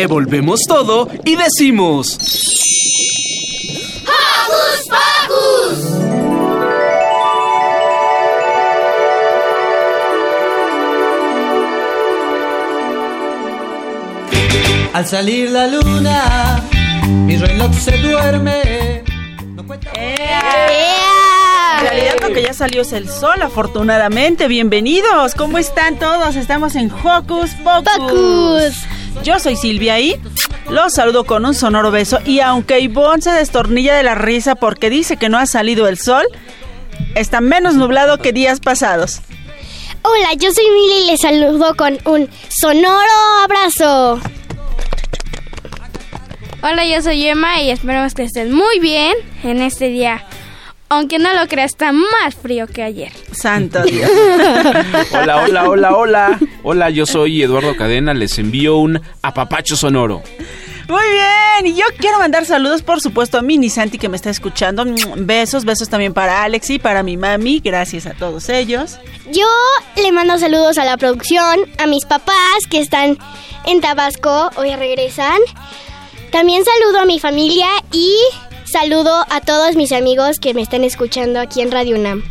Revolvemos todo y decimos... ¡Hocus Pocus! Al salir la luna, mi reloj se duerme. No cuenta... En realidad lo que ya salió es el sol, afortunadamente. Bienvenidos, ¿cómo están todos? Estamos en Hocus Pocus. Pocus. Yo soy Silvia y los saludo con un sonoro beso. Y aunque Ivonne se destornilla de la risa porque dice que no ha salido el sol, está menos nublado que días pasados. Hola, yo soy Mili y les saludo con un sonoro abrazo. Hola, yo soy Emma y esperemos que estén muy bien en este día. Aunque no lo creas, está más frío que ayer. Santo Dios. Hola, hola, hola, hola. Hola, yo soy Eduardo Cadena. Les envío un apapacho sonoro. Muy bien, y yo quiero mandar saludos, por supuesto, a Mini Santi que me está escuchando. Besos, besos también para Alex y para mi mami. Gracias a todos ellos. Yo le mando saludos a la producción, a mis papás que están en Tabasco, hoy regresan. También saludo a mi familia y saludo a todos mis amigos que me están escuchando aquí en Radio UNAM.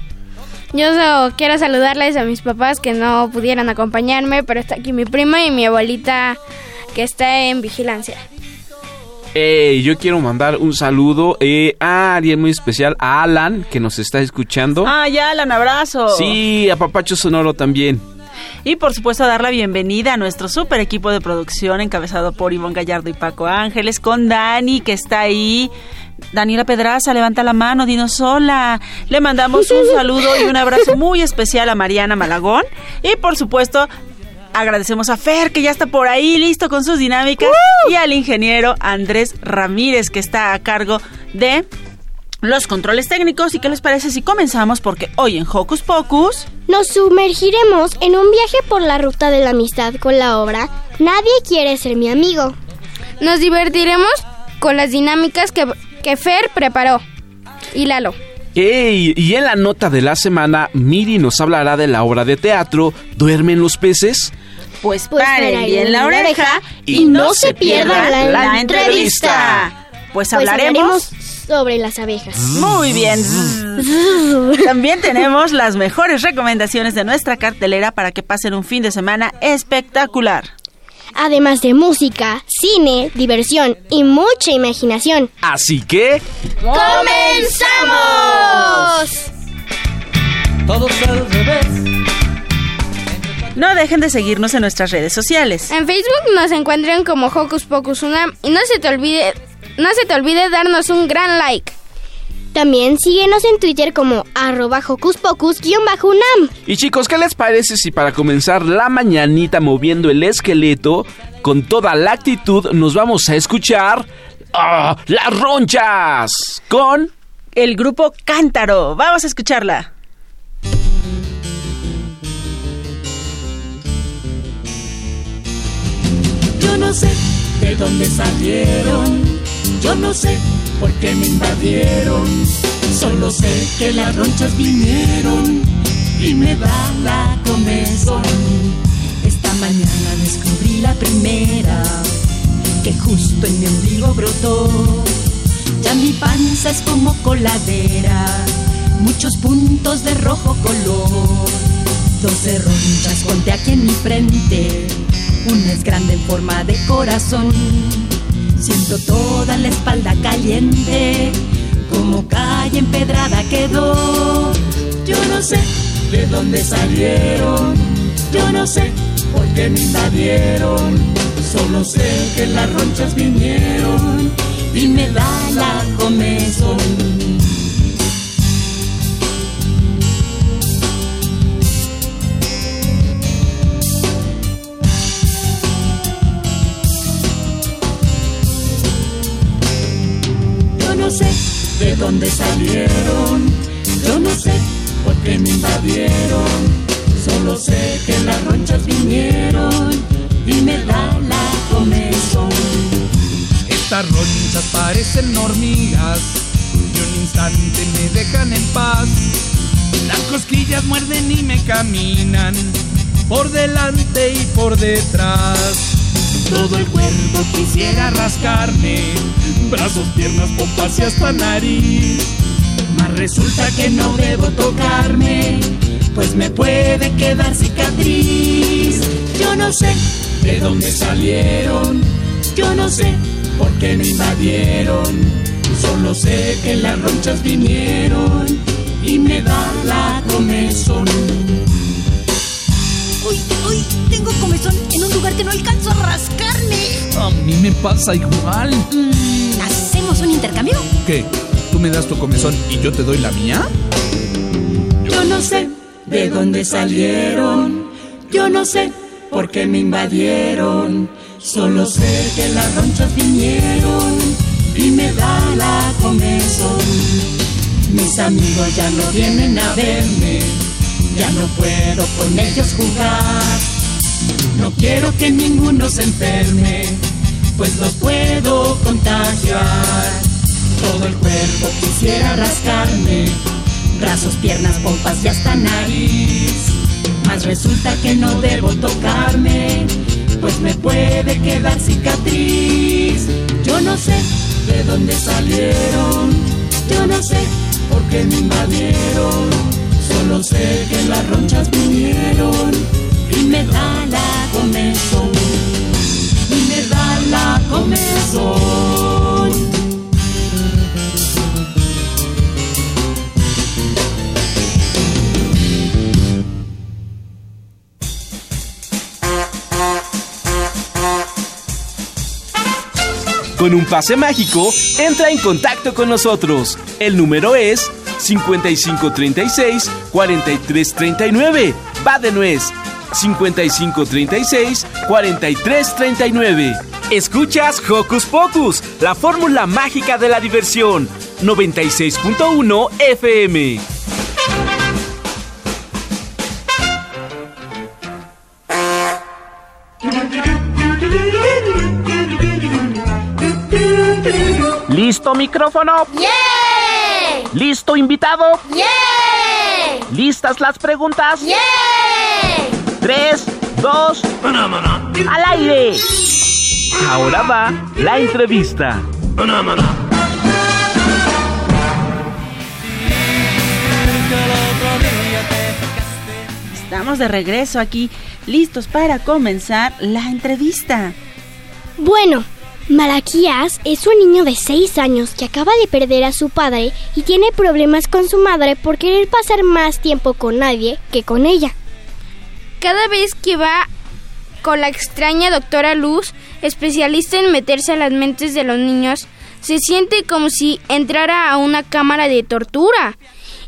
Yo so- quiero saludarles a mis papás que no pudieron acompañarme, pero está aquí mi prima y mi abuelita que está en vigilancia. Eh, yo quiero mandar un saludo eh, a alguien muy especial, a Alan, que nos está escuchando. Ah, ya, Alan, abrazo. Sí, a Papacho Sonoro también. Y por supuesto dar la bienvenida a nuestro super equipo de producción encabezado por Ivonne Gallardo y Paco Ángeles, con Dani que está ahí. Daniela Pedraza, levanta la mano, dinos hola. Le mandamos un saludo y un abrazo muy especial a Mariana Malagón. Y por supuesto, agradecemos a Fer, que ya está por ahí, listo con sus dinámicas. Y al ingeniero Andrés Ramírez, que está a cargo de los controles técnicos. ¿Y qué les parece si comenzamos? Porque hoy en Hocus Pocus... Nos sumergiremos en un viaje por la ruta de la amistad con la obra Nadie quiere ser mi amigo. Nos divertiremos con las dinámicas que, que Fer preparó. Y Lalo. Ey, y en la nota de la semana, Miri nos hablará de la obra de teatro ¿Duermen los peces? Pues, Pues paren bien la oreja y no se pierdan la, la entrevista. Pues Pues hablaremos sobre las abejas. muy bien. También tenemos las mejores recomendaciones de nuestra cartelera para que pasen un fin de semana espectacular. Además de música, cine, diversión y mucha imaginación. Así que... ¡Comenzamos! Todos al revés. No dejen de seguirnos en nuestras redes sociales. En Facebook nos encuentran como Hocus Pocus Unam y no se te olvide, no se te olvide darnos un gran like. También síguenos en Twitter como arroba hocus pocus-unam. Y chicos, ¿qué les parece si para comenzar la mañanita moviendo el esqueleto, con toda la actitud, nos vamos a escuchar... ¡Ah! ¡Las ronchas! Con... El grupo Cántaro. Vamos a escucharla. Yo no sé de dónde salieron, yo no sé por qué me invadieron, solo sé que las ronchas vinieron y me da la comezón. Esta mañana descubrí la primera que justo en mi ombligo brotó. Ya mi panza es como coladera, muchos puntos de rojo color. Doce ronchas conté aquí en mi frente, una es grande en forma de corazón. Siento toda la espalda caliente, como calle empedrada quedó. Yo no sé de dónde salieron, yo no sé por qué me invadieron. Solo sé que las ronchas vinieron y me da la comezón. No sé de dónde salieron, yo no sé por qué me invadieron. Solo sé que las ronchas vinieron y me da la comezón. Estas ronchas parecen hormigas y un instante me dejan en paz. Las cosquillas muerden y me caminan por delante y por detrás. Todo el cuerpo quisiera rascarme, brazos, piernas, pompas y hasta nariz. Mas resulta que no debo tocarme, pues me puede quedar cicatriz. Yo no sé de dónde salieron, yo no sé por qué me invadieron. Solo sé que las ronchas vinieron y me da la comezón. Uy, uy, tengo comezón en un lugar que no alcanzo a rascarme. A mí me pasa igual. Mm, ¿Hacemos un intercambio? ¿Qué? ¿Tú me das tu comezón y yo te doy la mía? Yo no sé de dónde salieron, yo no sé por qué me invadieron. Solo sé que las ronchas vinieron y me da la comezón. Mis amigos ya no vienen a verme, ya no puedo con ellos jugar. No quiero que ninguno se enferme, pues los puedo contagiar. Todo el cuerpo quisiera rascarme, brazos, piernas, pompas y hasta nariz. Mas resulta que no debo tocarme, pues me puede quedar cicatriz. Yo no sé de dónde salieron, yo no sé por qué me invadieron. Solo sé que las ronchas vinieron y me da la comezón, y me da la comezón. Con un pase mágico, entra en contacto con nosotros. El número es 5536 4339. Va de nuez. 5536 4339. Escuchas Hocus Pocus, la fórmula mágica de la diversión. 96.1 FM. ¿Listo micrófono? ¡Yeah! ¿Listo invitado? ¡Yeah! ¿Listas las preguntas? ¡Yeah! Tres, dos, al aire. Ahora va la entrevista. Estamos de regreso aquí, listos para comenzar la entrevista. Bueno, Malaquías es un niño de 6 años que acaba de perder a su padre y tiene problemas con su madre por querer pasar más tiempo con nadie que con ella. Cada vez que va con la extraña doctora Luz, especialista en meterse a las mentes de los niños, se siente como si entrara a una cámara de tortura.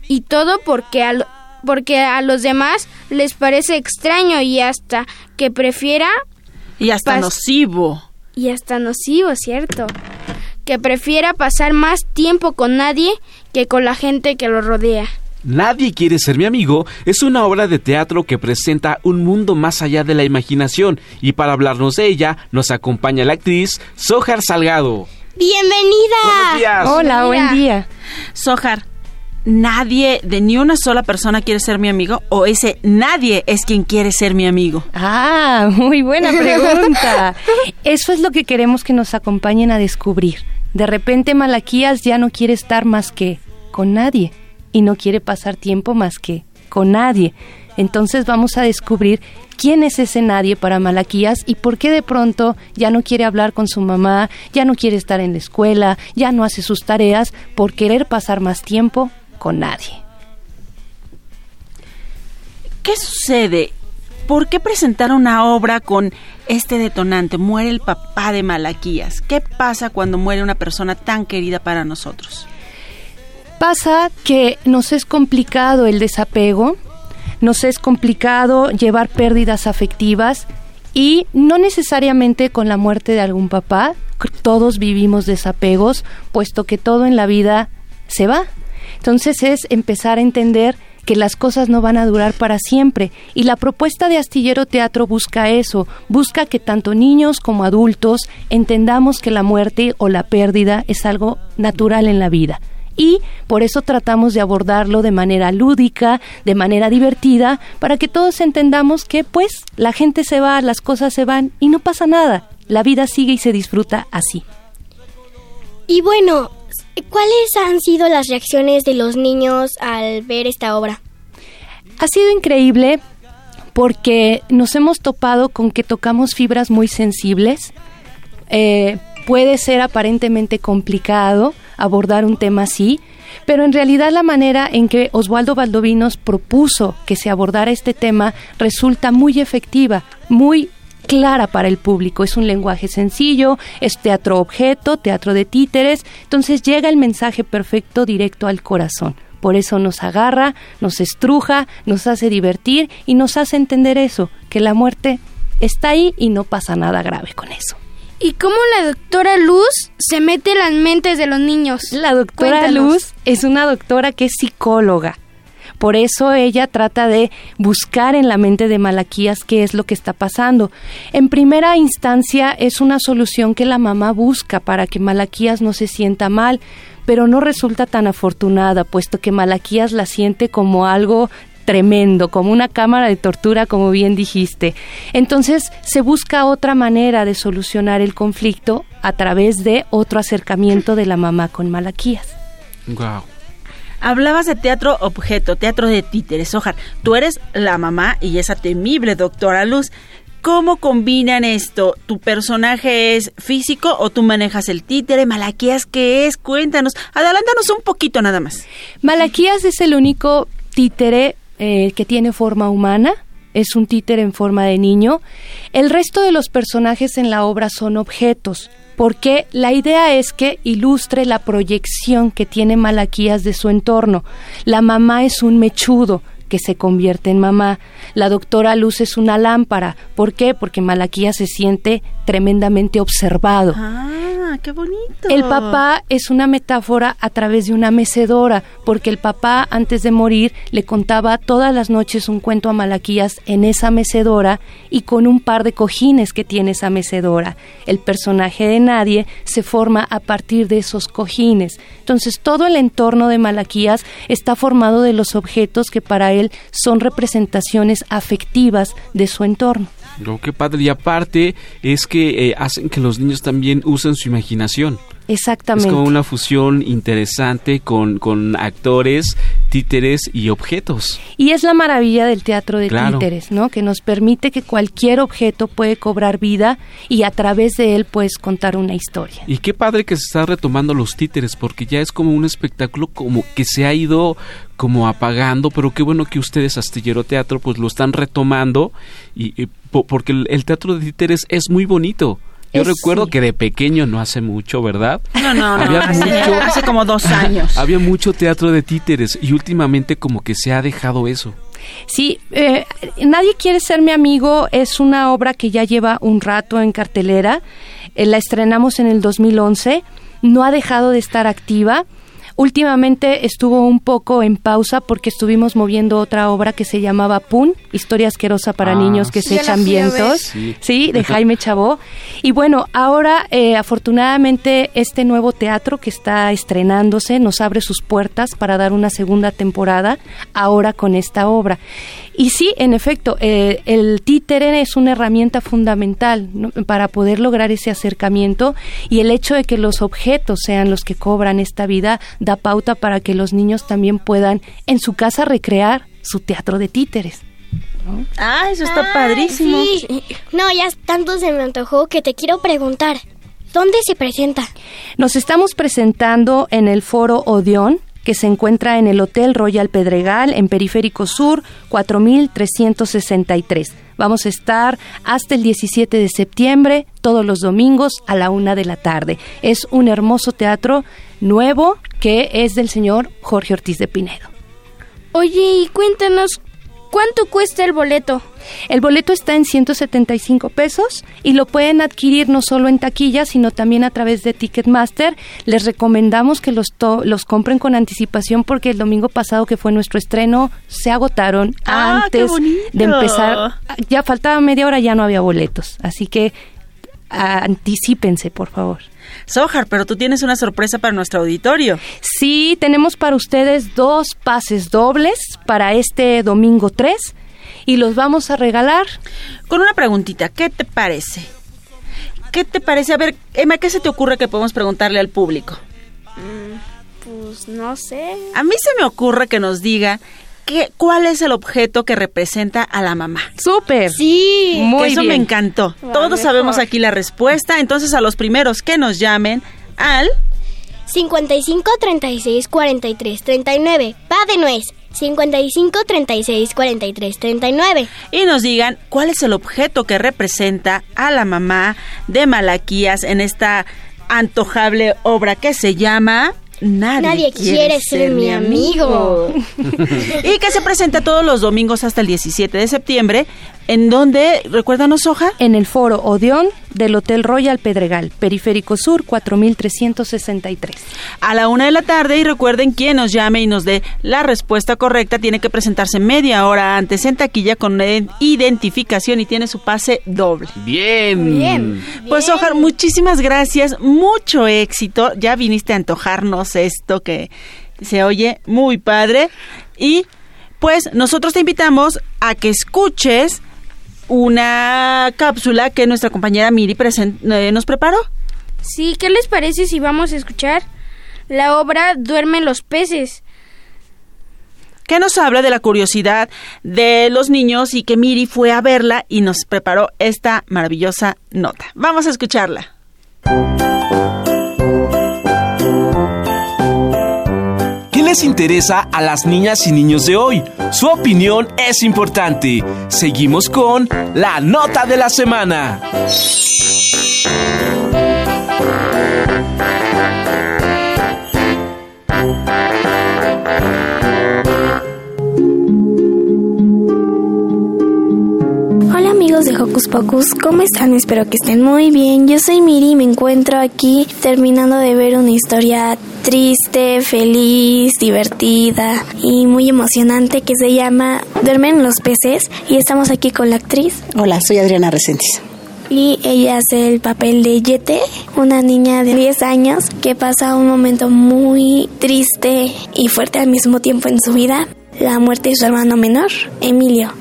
Y todo porque a, lo- porque a los demás les parece extraño y hasta que prefiera Y hasta nocivo. Y hasta nocivo, ¿cierto? Que prefiera pasar más tiempo con nadie que con la gente que lo rodea. Nadie quiere ser mi amigo es una obra de teatro que presenta un mundo más allá de la imaginación y para hablarnos de ella nos acompaña la actriz Sojar Salgado. ¡Bienvenida! Buenos días. Hola, buen día. Sojar, nadie de ni una sola persona quiere ser mi amigo o ese nadie es quien quiere ser mi amigo. Ah, muy buena pregunta. Eso es lo que queremos que nos acompañen a descubrir. De repente Malaquías ya no quiere estar más que con nadie y no quiere pasar tiempo más que con nadie. Entonces vamos a descubrir quién es ese nadie para Malaquías y por qué de pronto ya no quiere hablar con su mamá, ya no quiere estar en la escuela, ya no hace sus tareas por querer pasar más tiempo con nadie. ¿Qué sucede? ¿Por qué presentar una obra con este detonante? Muere el papá de Malaquías. ¿Qué pasa cuando muere una persona tan querida para nosotros? Pasa que nos es complicado el desapego, nos es complicado llevar pérdidas afectivas y no necesariamente con la muerte de algún papá, todos vivimos desapegos, puesto que todo en la vida se va. Entonces es empezar a entender que las cosas no van a durar para siempre. Y la propuesta de Astillero Teatro busca eso, busca que tanto niños como adultos entendamos que la muerte o la pérdida es algo natural en la vida. Y por eso tratamos de abordarlo de manera lúdica, de manera divertida, para que todos entendamos que pues la gente se va, las cosas se van y no pasa nada. La vida sigue y se disfruta así. Y bueno, ¿Cuáles han sido las reacciones de los niños al ver esta obra? Ha sido increíble porque nos hemos topado con que tocamos fibras muy sensibles. Eh, puede ser aparentemente complicado abordar un tema así, pero en realidad la manera en que Oswaldo Valdovinos propuso que se abordara este tema resulta muy efectiva, muy clara para el público. Es un lenguaje sencillo, es teatro objeto, teatro de títeres, entonces llega el mensaje perfecto directo al corazón. Por eso nos agarra, nos estruja, nos hace divertir y nos hace entender eso, que la muerte está ahí y no pasa nada grave con eso. ¿Y cómo la doctora Luz se mete en las mentes de los niños? La doctora Luz es una doctora que es psicóloga por eso ella trata de buscar en la mente de Malaquías qué es lo que está pasando. En primera instancia es una solución que la mamá busca para que Malaquías no se sienta mal, pero no resulta tan afortunada, puesto que Malaquías la siente como algo tremendo, como una cámara de tortura, como bien dijiste. Entonces se busca otra manera de solucionar el conflicto a través de otro acercamiento de la mamá con Malaquías. Wow. Hablabas de teatro objeto, teatro de títeres. Ojar, tú eres la mamá y esa temible doctora Luz. ¿Cómo combinan esto? ¿Tu personaje es físico o tú manejas el títere? ¿Malaquías qué es? Cuéntanos, adelántanos un poquito nada más. Malaquías es el único títere eh, que tiene forma humana, es un títere en forma de niño. El resto de los personajes en la obra son objetos porque la idea es que ilustre la proyección que tiene Malaquías de su entorno. La mamá es un mechudo, que se convierte en mamá. La doctora Luz es una lámpara. ¿Por qué? Porque Malaquías se siente tremendamente observado. Qué bonito. El papá es una metáfora a través de una mecedora, porque el papá antes de morir le contaba todas las noches un cuento a Malaquías en esa mecedora y con un par de cojines que tiene esa mecedora. El personaje de nadie se forma a partir de esos cojines. Entonces todo el entorno de Malaquías está formado de los objetos que para él son representaciones afectivas de su entorno. Lo que padre. Y aparte es que eh, hacen que los niños también usen su imaginación. Exactamente. Es como una fusión interesante con, con actores, títeres y objetos. Y es la maravilla del teatro de títeres, ¿no? Que nos permite que cualquier objeto puede cobrar vida y a través de él puedes contar una historia. Y qué padre que se está retomando los títeres, porque ya es como un espectáculo como que se ha ido como apagando, pero qué bueno que ustedes, Astillero Teatro, pues lo están retomando, y, porque el teatro de títeres es muy bonito yo recuerdo que de pequeño, no hace mucho, ¿verdad? No, no, no, hace, como dos años. Había mucho teatro de títeres y últimamente como que se ha dejado eso. Sí, eh, Nadie quiere ser mi amigo es una obra que ya lleva un rato en cartelera. Eh, la estrenamos en el 2011. No ha dejado de estar activa. Últimamente estuvo un poco en pausa porque estuvimos moviendo otra obra que se llamaba Pun, Historia asquerosa para ah, niños que se echan vientos, sí. de Jaime Chabó. Y bueno, ahora eh, afortunadamente este nuevo teatro que está estrenándose nos abre sus puertas para dar una segunda temporada ahora con esta obra. Y sí, en efecto, eh, el títere es una herramienta fundamental para poder lograr ese acercamiento y el hecho de que los objetos sean los que cobran esta vida da pauta para que los niños también puedan en su casa recrear su teatro de títeres. Ah, eso está padrísimo. No, ya tanto se me antojó que te quiero preguntar. ¿Dónde se presenta? Nos estamos presentando en el foro Odeón, que se encuentra en el Hotel Royal Pedregal, en Periférico Sur, 4363. Vamos a estar hasta el 17 de septiembre, todos los domingos a la una de la tarde. Es un hermoso teatro nuevo que es del señor Jorge Ortiz de Pinedo. Oye, y cuéntanos ¿Cuánto cuesta el boleto? El boleto está en 175 pesos y lo pueden adquirir no solo en taquilla, sino también a través de Ticketmaster. Les recomendamos que los, los compren con anticipación porque el domingo pasado que fue nuestro estreno se agotaron ah, antes de empezar. Ya faltaba media hora, ya no había boletos. Así que anticípense, por favor. Sohar, pero tú tienes una sorpresa para nuestro auditorio. Sí, tenemos para ustedes dos pases dobles para este domingo 3 y los vamos a regalar. Con una preguntita, ¿qué te parece? ¿Qué te parece? A ver, Emma, ¿qué se te ocurre que podemos preguntarle al público? Mm, pues no sé. A mí se me ocurre que nos diga ¿cuál es el objeto que representa a la mamá? Súper. Sí, muy eso me encantó. Todos sabemos aquí la respuesta, entonces a los primeros que nos llamen al 55 36 43 39. Va de nuez. 55 36 43 39. Y nos digan cuál es el objeto que representa a la mamá de Malaquías en esta antojable obra que se llama Nadie, quiere, ser, mi amigo. y que se presenta todos los domingos hasta el 17 de septiembre ¿En dónde? Recuérdanos, Soja. En el foro Odeón del Hotel Royal Pedregal, Periférico Sur, 4363. A la una de la tarde, y recuerden, quien nos llame y nos dé la respuesta correcta tiene que presentarse media hora antes en taquilla con identificación y tiene su pase doble. Bien. Bien. Pues, Soja, muchísimas gracias, mucho éxito. Ya viniste a antojarnos esto que se oye muy padre. Y pues nosotros te invitamos a que escuches una cápsula que nuestra compañera Miri eh, nos preparó. Sí, ¿qué les parece si vamos a escuchar la obra Duermen los peces? que nos habla de la curiosidad de los niños y que Miri fue a verla y nos preparó esta maravillosa nota. Vamos a escucharla. Les interesa a las niñas y niños de hoy? Su opinión es importante. Seguimos con la nota de la semana. Hocus Pocus, ¿cómo están? Espero que estén muy bien. Yo soy Miri y me encuentro aquí terminando de ver una historia triste, feliz, divertida y muy emocionante que se llama Duermen los peces y estamos aquí con la actriz. Hola, soy Adriana Reséndiz y ella hace el papel de Yete, una niña de 10 años que pasa un momento muy triste y fuerte al mismo tiempo en su vida, la muerte de su hermano menor, Emilio.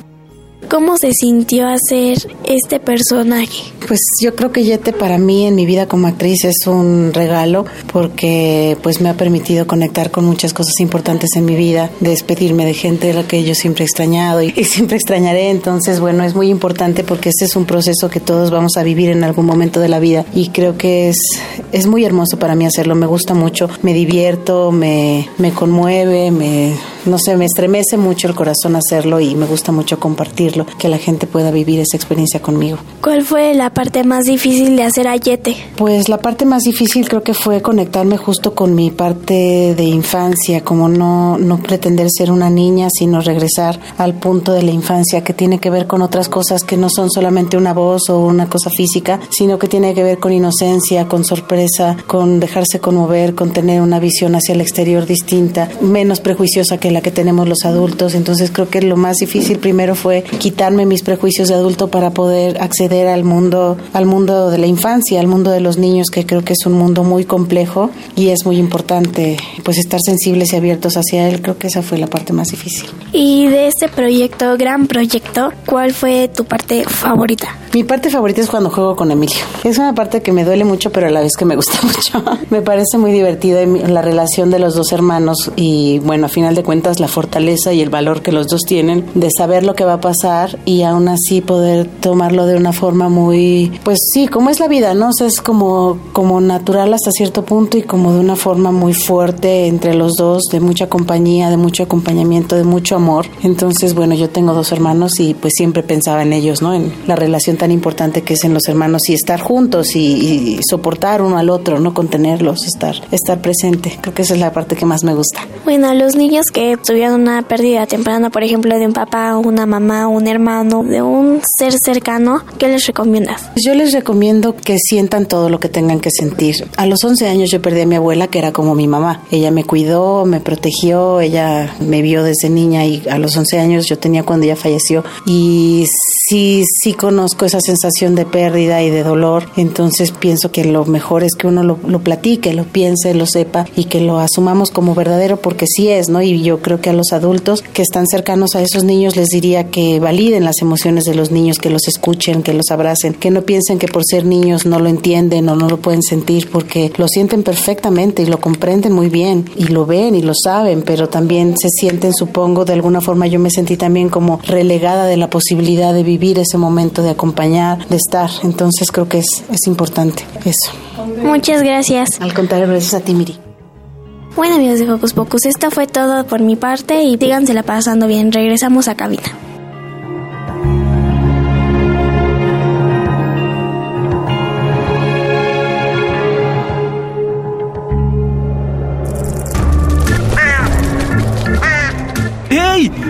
¿Cómo se sintió hacer este personaje? Pues yo creo que Yete para mí en mi vida como actriz es un regalo porque pues me ha permitido conectar con muchas cosas importantes en mi vida, despedirme de gente a la que yo siempre he extrañado y, siempre extrañaré. Entonces, bueno, es muy importante porque este es un proceso que todos vamos a vivir en algún momento de la vida y creo que es, es muy hermoso para mí hacerlo. Me gusta mucho, me divierto, me, me conmueve, me, no sé, me estremece mucho el corazón hacerlo y me gusta mucho compartirlo que la gente pueda vivir esa experiencia conmigo. ¿Cuál fue la parte más difícil de hacer Ayete? Pues la parte más difícil creo que fue conectarme justo con mi parte de infancia, como no, no pretender ser una niña, sino regresar al punto de la infancia que tiene que ver con otras cosas que no son solamente una voz o una cosa física, sino que tiene que ver con inocencia, con sorpresa, con dejarse conmover, con tener una visión hacia el exterior distinta, menos prejuiciosa que la que tenemos los adultos. Entonces creo que lo más difícil primero fue quitarme mis prejuicios de adulto para poder acceder al mundo, al mundo de la infancia, al mundo de los niños, que creo que es un mundo muy complejo y es muy importante pues estar sensibles y abiertos hacia él. Creo que esa fue la parte más difícil. Y de este proyecto, gran proyecto, ¿cuál fue tu parte favorita? Mi parte favorita es cuando juego con Emilio. Es una parte que me duele mucho, pero a la vez que me gusta mucho. me parece muy divertida la relación de los dos hermanos y bueno, a final de cuentas la fortaleza y el valor que los dos tienen de saber lo que va a pasar y aún así poder tomarlo de una forma muy, pues sí, como es la vida, ¿no? O sea, es como, como natural hasta cierto punto y como de una forma muy fuerte entre los dos, de mucha compañía, de mucho acompañamiento, de mucho amor. Entonces, bueno, yo tengo dos hermanos y pues siempre pensaba en ellos, ¿no? En la relación tan importante que es en los hermanos y estar juntos y, soportar uno al otro, ¿no? Contenerlos, estar, estar presente. Creo que esa es la parte que más me gusta. Bueno, los niños que tuvieron una pérdida temprana, por ejemplo, de un papá, una mamá, un hermano, de un ser cercano, ¿qué les recomiendas? Yo les recomiendo que sientan todo lo que tengan que sentir. A los 11 años yo perdí a mi abuela, que era como mi mamá. Ella me cuidó, me protegió, ella me vio desde niña y a los 11 años yo tenía cuando ella falleció. Y sí, sí conozco esa sensación de pérdida y de dolor. Entonces pienso que lo mejor es que uno lo, lo platique, lo piense, lo sepa y que lo asumamos como verdadero porque sí es, ¿no? Y yo creo que a los adultos que están cercanos a esos niños les diría que validen las emociones de los niños, que los escuchen, que los abracen, que no piensen que por ser niños no lo entienden o no lo pueden sentir porque lo sienten perfectamente y lo comprenden muy bien y lo ven y lo saben, pero también se sienten, supongo, de alguna forma yo me sentí también como relegada de la posibilidad de vivir ese momento, de acompañar, de estar. Entonces creo que es, es importante eso. Muchas gracias. Al contrario, gracias a ti, Miri. Bueno amigos de Hocus Pocus, esto fue todo por mi parte y la pasando bien. Regresamos a cabina.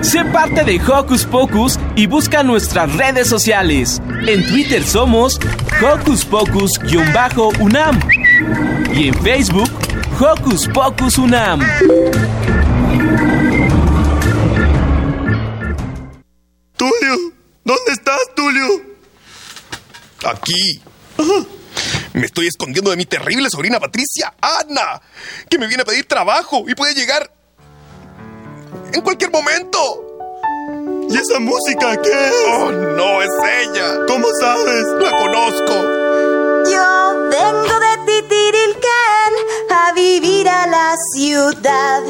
Sé parte de Hocus Pocus y busca nuestras redes sociales. En Twitter somos Hocus Pocus-UNAM y en Facebook Hocus Pocus Unam. Tulio, ¿dónde estás, Tulio? Aquí. Me estoy escondiendo de mi terrible sobrina Patricia, Ana, que me viene a pedir trabajo y puede llegar en cualquier momento. ¿Y esa música qué es? Oh, no, es ella. ¿Cómo sabes? La conozco. Yo vengo de Titirilquén a vivir a la ciudad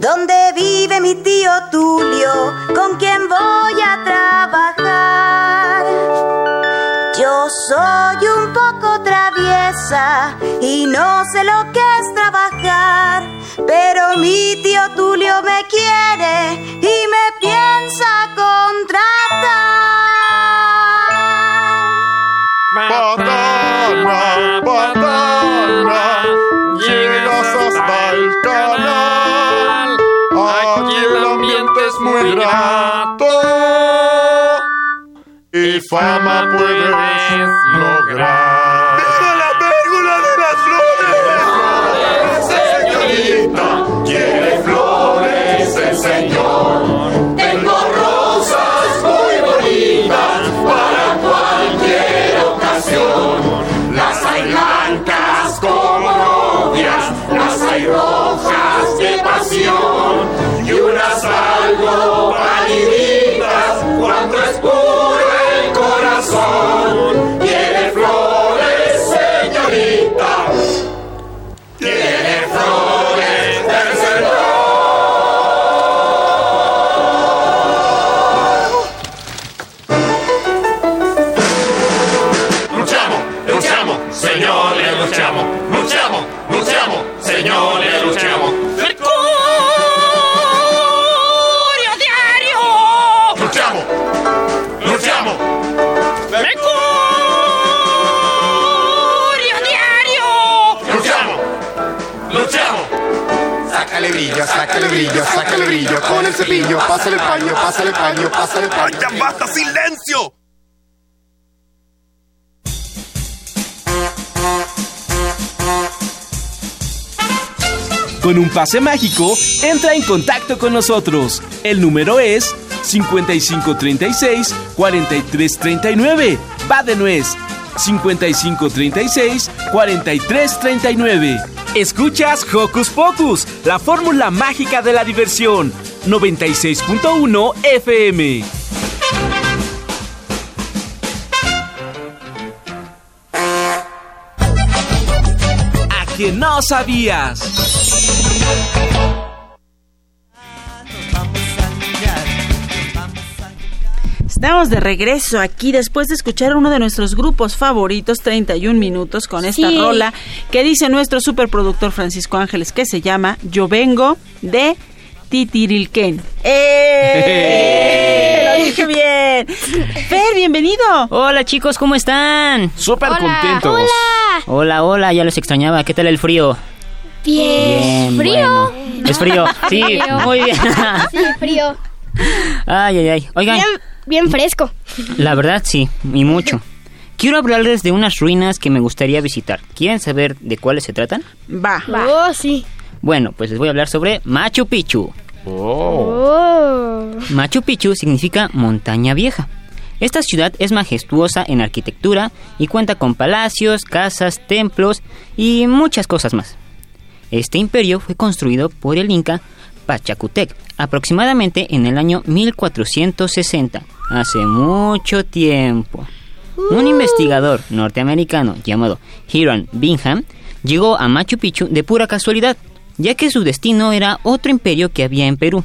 donde vive mi tío Tulio, con quien voy a trabajar. Yo soy un poco traviesa y no sé lo que es trabajar, pero mi tío Tulio me quiere y me piensa contratar. Patana, patana, llegas hasta el canal. Aquí el ambiente es muy grato y fama puedes lograr. Sácale brillo, sácale brillo, sácale brillo con el cepillo, pásale el paño, pásale el paño, pásale el paño. ¡Ya basta, silencio! Con un pase mágico, entra en contacto con nosotros. El número es 5536-4339. Va de nuez. 5536-4339. Escuchas Hocus Pocus, la fórmula mágica de la diversión. 96.1 FM. A que no sabías. Estamos de regreso aquí después de escuchar uno de nuestros grupos favoritos, 31 minutos, con esta Sí. rola que dice nuestro superproductor Francisco Ángeles, que se llama Yo vengo de Titirilquén. ¡Eh! ¡Lo dije bien! Fer, bienvenido. Hola chicos, ¿cómo están? Súper Hola. contentos. Hola. Hola, hola, ya los extrañaba. ¿Qué tal el frío? Bien. Bien, bueno. ¿Es frío? Sí, Frío. muy bien. Sí, frío. Ay, ay, ay. Oigan, Bien, bien fresco. la verdad sí, y mucho. Quiero hablarles de unas ruinas que me gustaría visitar. ¿Quieren saber de cuáles se tratan? Va. Oh, sí. Bueno, pues les voy a hablar sobre Machu Picchu. Oh. Machu Picchu significa montaña vieja. Esta ciudad es majestuosa en arquitectura y cuenta con palacios, casas, templos y muchas cosas más. Este imperio fue construido por el Inca Pachacutec aproximadamente en el año 1460, hace mucho tiempo. Un investigador norteamericano llamado Hiram Bingham llegó a Machu Picchu de pura casualidad, ya que su destino era otro imperio que había en Perú.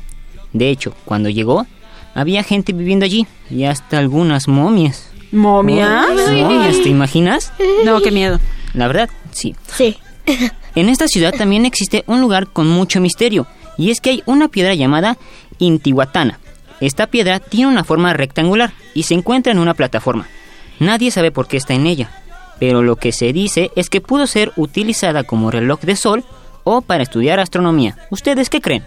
De hecho, cuando llegó, había gente viviendo allí y hasta algunas momias. ¿Momias? Momias, ¿te imaginas? No, qué miedo. La verdad, sí. Sí. En esta ciudad también existe un lugar con mucho misterio, y es que hay una piedra llamada Intihuatana. Esta piedra tiene una forma rectangular y se encuentra en una plataforma. Nadie sabe por qué está en ella, pero lo que se dice es que pudo ser utilizada como reloj de sol o para estudiar astronomía. ¿Ustedes qué creen?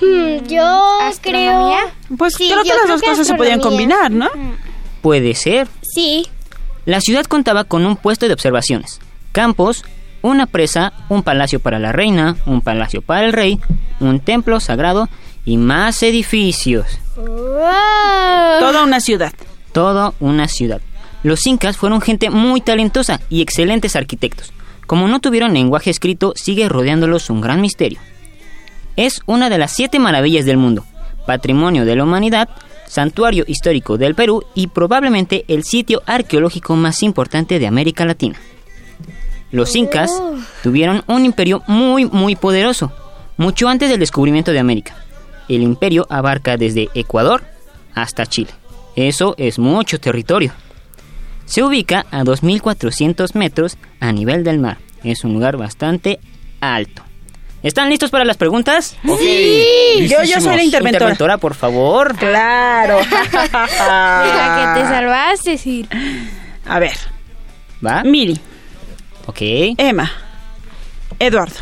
Hmm, yo creo. Pues Sí, creo que las creo dos que cosas se podían combinar, ¿no? Puede ser. Sí. La ciudad contaba con un puesto de observaciones, campos, una presa, un palacio para la reina, un palacio para el rey, un templo sagrado y más edificios. Toda una ciudad. Toda una ciudad. Los incas fueron gente muy talentosa y excelentes arquitectos. Como no tuvieron lenguaje escrito, sigue rodeándolos un gran misterio. Es una de las siete maravillas del mundo, patrimonio de la humanidad, santuario histórico del Perú y probablemente el sitio arqueológico más importante de América Latina. Los incas tuvieron un imperio muy muy poderoso, mucho antes del descubrimiento de América. El imperio abarca desde Ecuador hasta Chile. Eso es mucho territorio. Se ubica a 2.400 metros a nivel del mar. Es un lugar bastante alto. ¿Están listos para las preguntas? Sí, yo, yo soy la interventora. Interventora, por favor. Claro. Mira que te salvaste, Sir. A ver, ¿Va? Miri, Ok. Emma, Eduardo.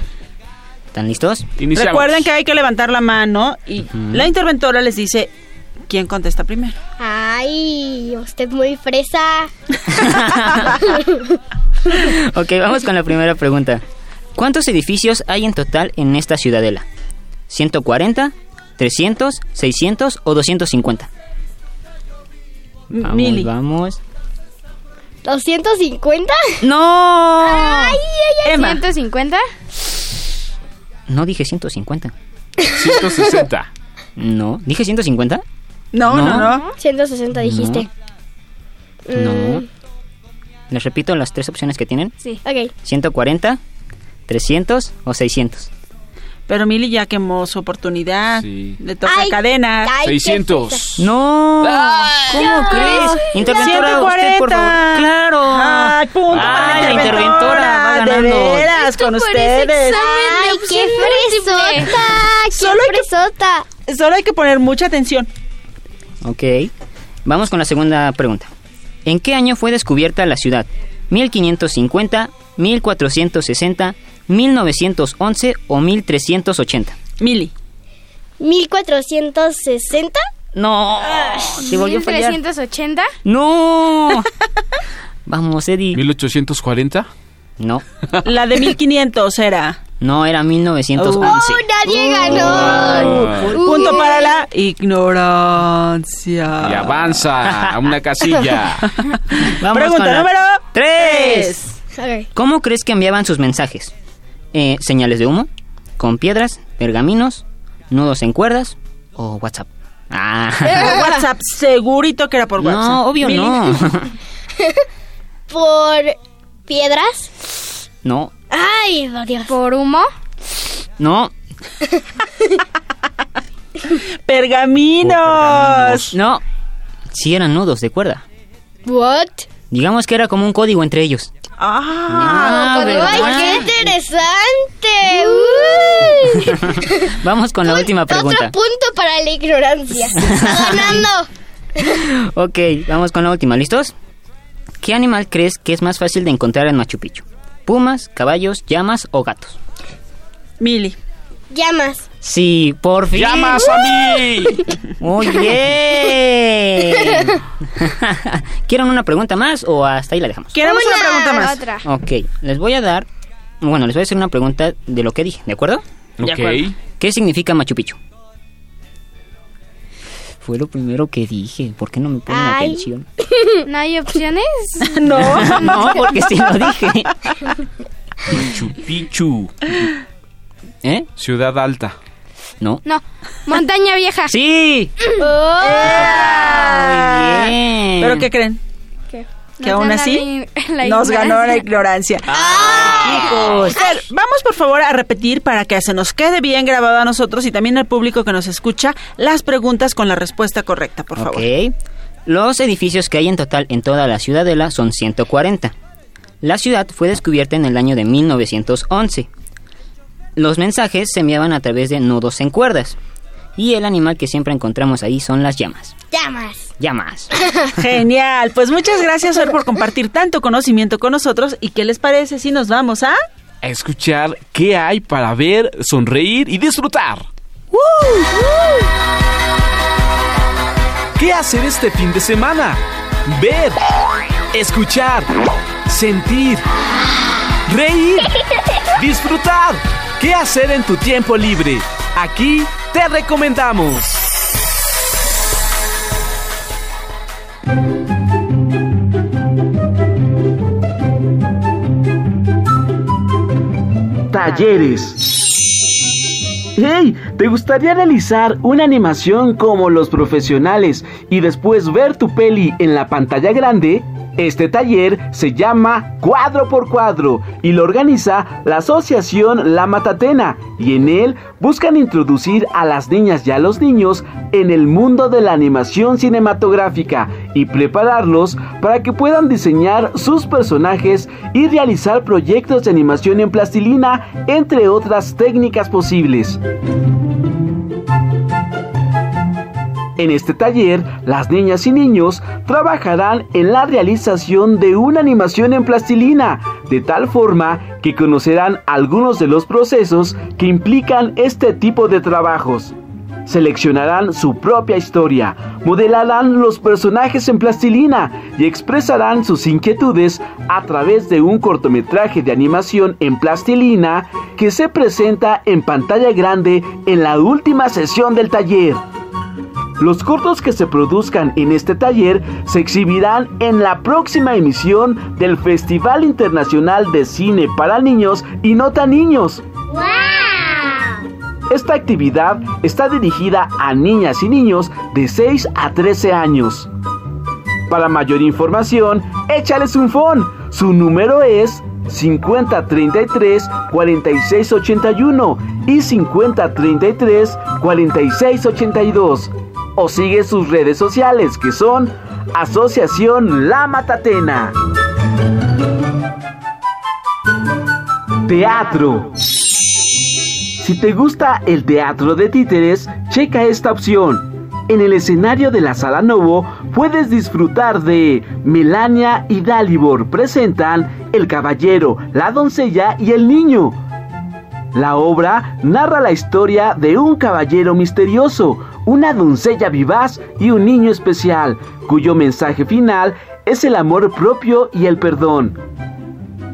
¿Están listos? Recuerden que hay que levantar la mano y la interventora les dice quién contesta primero. Ay, usted muy fresa. Ok, vamos con la primera pregunta. ¿Cuántos edificios hay en total en esta ciudadela? ¿140, 300, 600 o 250? Vamos, Mili. vamos. ¿250? ¡No! Ay, ay, ay. Emma. ¿150? No dije 150. 160. No, dije 150. No, no, No. no. 160 dijiste. No. Les repito las tres opciones que tienen. Sí. Ok. 140, 300 o 600. Pero Mili ya quemó su oportunidad. Le toca Ay, cadena. ay, qué 600. No. ¿Cómo crees? Interventora, usted, por favor. 140. Claro. Ay, punto para Ay, la la interventora va De ganando. veras, con ustedes. Ay, qué fresota. Qué Solo hay que- fresota. Solo hay que poner mucha atención. Ok. Vamos con la segunda pregunta. ¿En qué año fue descubierta la ciudad? ¿1550, 1460, 1911 o 1380? Mili. 1460. No. Se volvió a fallar. ¿1380? No. Vamos, Eddie. 1840. No. La de 1500 era. No, era 1911. ¡Oh, nadie ganó! Ay. Punto para la ignorancia. Y avanza a una casilla. Vamos Pregunta número tres. Ok. ¿Cómo crees que enviaban sus mensajes? Eh, ¿Señales de humo? ¿Con piedras? ¿Pergaminos? ¿Nudos en cuerdas? ¿O WhatsApp? Ah. Por WhatsApp, segurito que era por WhatsApp. No, obvio no. ¿Por piedras? No, Ay, oh, Dios. ¿Por humo? no, Pergaminos. no. sí eran nudos de cuerda. What? Digamos que era como un código entre ellos. Ah, ¿verdad? ¡Ay, qué interesante! Uy. Vamos con la última pregunta. Otro punto para la ignorancia. Ganando. Ok, vamos con la última. ¿Listos? ¿Qué animal crees que es más fácil de encontrar en Machu Picchu? ¿Pumas, caballos, llamas o gatos? Mili. Llamas. Sí, por fin. ¡Llamas a mí! Muy bien. ¿Quieren una pregunta más o hasta ahí la dejamos? Queremos una, pregunta más. Otra. Ok, les voy a dar. Bueno, les voy a hacer una pregunta de lo que dije, ¿de acuerdo? Ok. ¿Qué significa Machu Picchu? Fue lo primero que dije. ¿Por qué no me ponen Ay. atención? ¿No hay opciones? No. No, porque sí lo dije. Pichu Pichu. ¿Eh? Ciudad Alta. No. No. Montaña Vieja. ¡Sí! Muy bien. ¿Pero qué creen? ¿Qué? Que aún así la- la nos ganó la ignorancia. ignorancia. Chicos. A ver, vamos por favor a repetir para que se nos quede bien grabado a nosotros y también al público que nos escucha las preguntas con la respuesta correcta, por favor. Ok. Los edificios que hay en total en toda la ciudadela son 140. La ciudad fue descubierta en el año de 1911. Los mensajes se enviaban a través de nudos en cuerdas. Y el animal que siempre encontramos ahí son las llamas. Llamas. Llamas. Genial, pues muchas gracias Fer por compartir tanto conocimiento con nosotros y qué les parece si nos vamos a A escuchar qué hay para ver, sonreír y disfrutar. ¿Qué hacer este fin de semana? Ver, escuchar, sentir, reír, disfrutar. ¿Qué hacer en tu tiempo libre? Aquí te recomendamos. Talleres. ¡Hey! ¿Te gustaría realizar una animación como los profesionales y después ver tu peli en la pantalla grande? Este taller se llama Cuadro por Cuadro y lo organiza la Asociación La Matatena y en él buscan introducir a las niñas y a los niños en el mundo de la animación cinematográfica y prepararlos para que puedan diseñar sus personajes y realizar proyectos de animación en plastilina, entre otras técnicas posibles. En este taller, las niñas y niños trabajarán en la realización de una animación en plastilina, de tal forma que conocerán algunos de los procesos que implican este tipo de trabajos. Seleccionarán su propia historia, modelarán los personajes en plastilina y expresarán sus inquietudes a través de un cortometraje de animación en plastilina que se presenta en pantalla grande en la última sesión del taller. Los cortos que se produzcan en este taller se exhibirán en la próxima emisión del Festival Internacional de Cine para Niños y No Tan Niños. Esta actividad está dirigida a niñas y niños de 6 a 13 años. Para mayor información, échales un phone. Su número es 5033 4681 y 5033 4682 o sigue sus redes sociales que son Asociación La Matatena. Teatro. Si te gusta el teatro de títeres, checa esta opción. En el escenario de la Sala Novo puedes disfrutar de Melania y Dalibor presentan El Caballero, la Doncella y el Niño. La obra narra la historia de un caballero misterioso, una doncella vivaz y un niño especial, cuyo mensaje final es el amor propio y el perdón.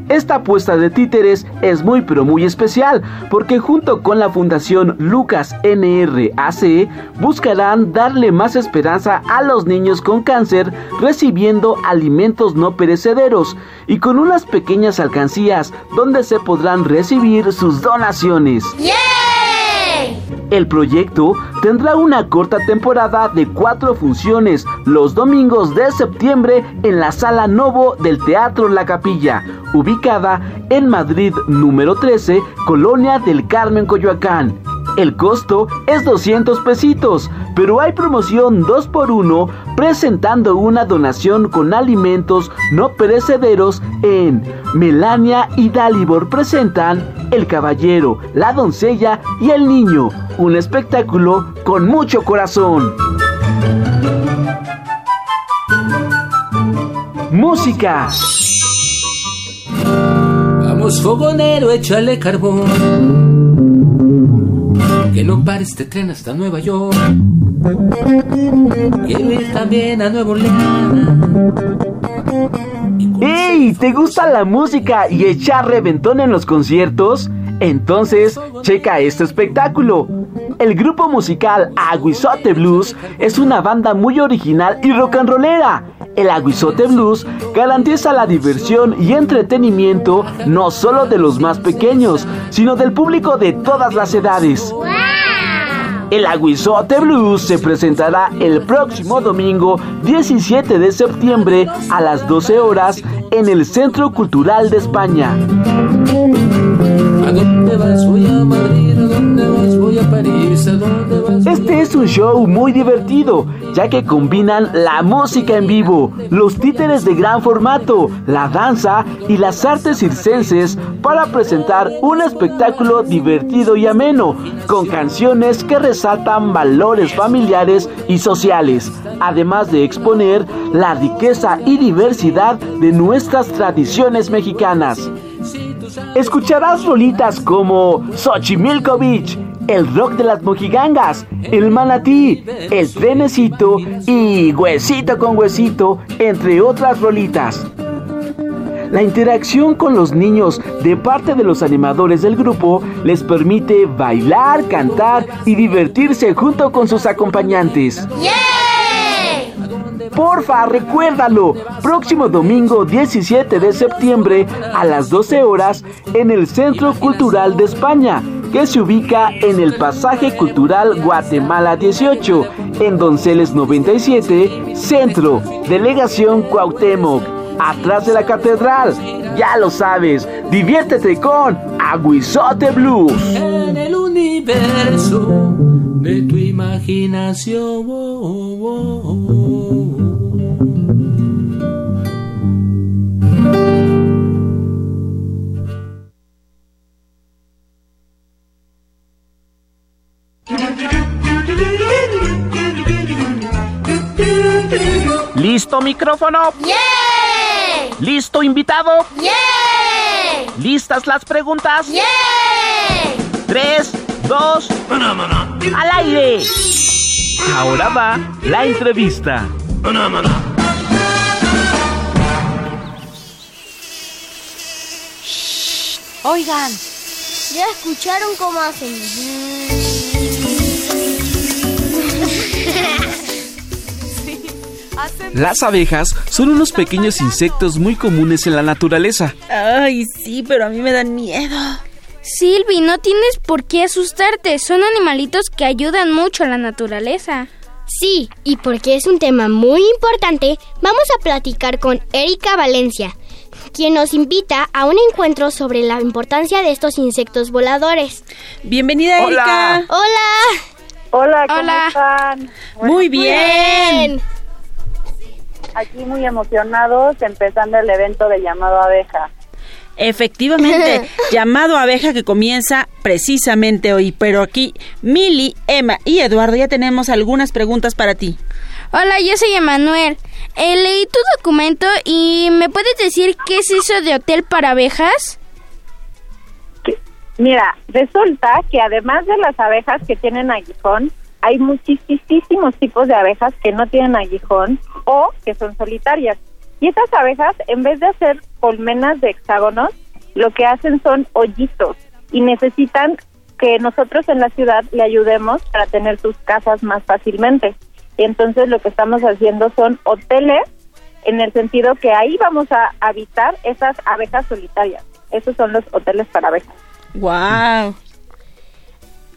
Esta apuesta de títeres es muy pero muy especial porque junto con la Fundación Lucas NRAC buscarán darle más esperanza a los niños con cáncer recibiendo alimentos no perecederos y con unas pequeñas alcancías donde se podrán recibir sus donaciones. El proyecto tendrá una corta temporada de cuatro funciones los domingos de septiembre en la Sala Novo del Teatro La Capilla, ubicada en Madrid número 13, Colonia del Carmen, Coyoacán. El costo es 200 pesitos, pero hay promoción 2 por 1 presentando una donación con alimentos no perecederos en Melania y Dalibor presentan El Caballero, la Doncella y el Niño, un espectáculo con mucho corazón. Música. Vamos fogonero, échale carbón. Que no pare este tren hasta Nueva York. Y también a Nuevo Orleans. ¡Ey! ¿Te gusta la música y echar reventón en los conciertos? Entonces, checa este espectáculo. El grupo musical Aguizote Blues es una banda muy original y rock and rollera. El Aguizote Blues garantiza la diversión y entretenimiento no solo de los más pequeños, sino del público de todas las edades. El Aguizote Blues se presentará el próximo domingo 17 de septiembre a las 12 horas en el Centro Cultural de España. Este es un show muy divertido, ya que combinan la música en vivo, los títeres de gran formato, la danza y las artes circenses para presentar un espectáculo divertido y ameno, con canciones que resaltan valores familiares y sociales, además de exponer la riqueza y diversidad de nuestras tradiciones mexicanas. Escucharás rolitas como Xochimilco Beach, el rock de las mojigangas, el manatí, el trenecito y huesito con huesito, entre otras rolitas. La interacción con los niños de parte de los animadores del grupo les permite bailar, cantar y divertirse junto con sus acompañantes. Porfa, recuérdalo. Próximo domingo 17 de septiembre a las 12 horas en el Centro Cultural de España, que se ubica en el Pasaje Cultural Guatemala 18, en Donceles 97, Centro, Delegación Cuauhtémoc, atrás de la catedral. Ya lo sabes, diviértete con Aguizote Blues. En el universo de tu imaginación. ¿Listo micrófono? ¿Listo invitado? ¿Listas las preguntas? Tres, dos, al aire. Ahora va la entrevista. Oigan, ¿ya escucharon cómo hacen? Las abejas son unos pequeños insectos muy comunes en la naturaleza. Ay, sí, pero a mí me dan miedo. Silvi, no tienes por qué asustarte. Son animalitos que ayudan mucho a la naturaleza. Sí, y porque es un tema muy importante, vamos a platicar con Erika Valencia, quien nos invita a un encuentro sobre la importancia de estos insectos voladores. Bienvenida, Hola. Erika. Hola. Hola, ¿cómo Hola. están? Muy bien. Aquí muy emocionados empezando el evento de llamado abeja. Efectivamente, llamado abeja que comienza precisamente hoy. Pero aquí, Mili, Emma y Eduardo ya tenemos algunas preguntas para ti. Hola, yo soy Emanuel. Eh, leí tu documento y ¿me puedes decir qué es eso de hotel para abejas? Mira, resulta que además de las abejas que tienen aguijón, hay muchísimos tipos de abejas que no tienen aguijón o que son solitarias. Y estas abejas, en vez de hacer colmenas de hexágonos, lo que hacen son hoyitos y necesitan que nosotros en la ciudad le ayudemos para tener sus casas más fácilmente. Y entonces lo que estamos haciendo son hoteles en el sentido que ahí vamos a habitar esas abejas solitarias. Esos son los hoteles para abejas. Wow.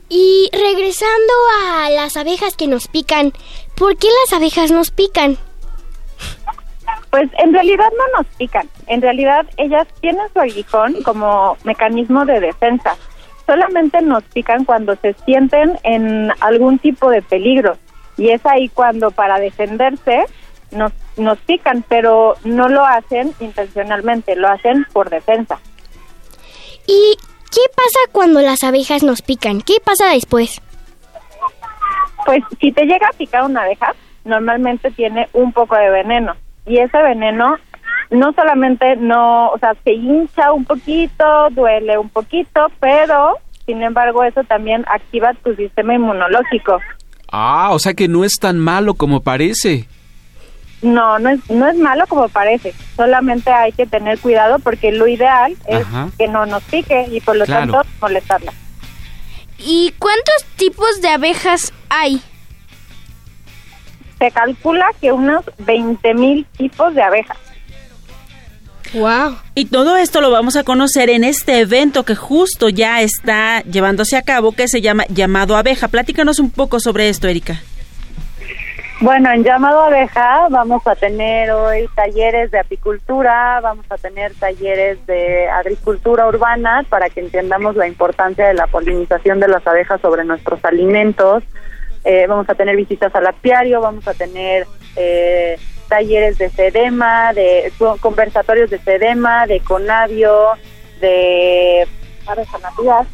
Y regresando a las abejas que nos pican, ¿por qué las abejas nos pican? Pues en realidad no nos pican. En realidad ellas tienen su aguijón como mecanismo de defensa. solamente nos pican cuando se sienten en algún tipo de peligro. Y es ahí cuando para defenderse nos, nos pican, pero no lo hacen intencionalmente, lo hacen por defensa. ¿Y qué pasa cuando las abejas nos pican? ¿Qué pasa después? Pues si te llega a picar una abeja, normalmente tiene un poco de veneno. Y ese veneno no solamente no, o sea, se hincha un poquito, duele un poquito, pero sin embargo eso también activa tu sistema inmunológico. Ah, o sea que no es tan malo como parece. No, no es, no es malo como parece. Solamente hay que tener cuidado porque lo ideal es Ajá. que no nos pique y por lo Claro. tanto molestarla. ¿Y cuántos tipos de abejas hay? Se calcula que unos 20 mil tipos de abejas. Wow. Y todo esto lo vamos a conocer en este evento que justo ya está llevándose a cabo, que se llama Llamado Abeja. Platícanos un poco sobre esto, Erika. Bueno, en llamado abeja vamos a tener hoy talleres de apicultura, vamos a tener talleres de agricultura urbana para que entendamos la importancia de la polinización de las abejas sobre nuestros alimentos. Eh, vamos a tener visitas al apiario, vamos a tener eh, talleres de sedema, de co- conversatorios de sedema, de conavio, de abejas nativas,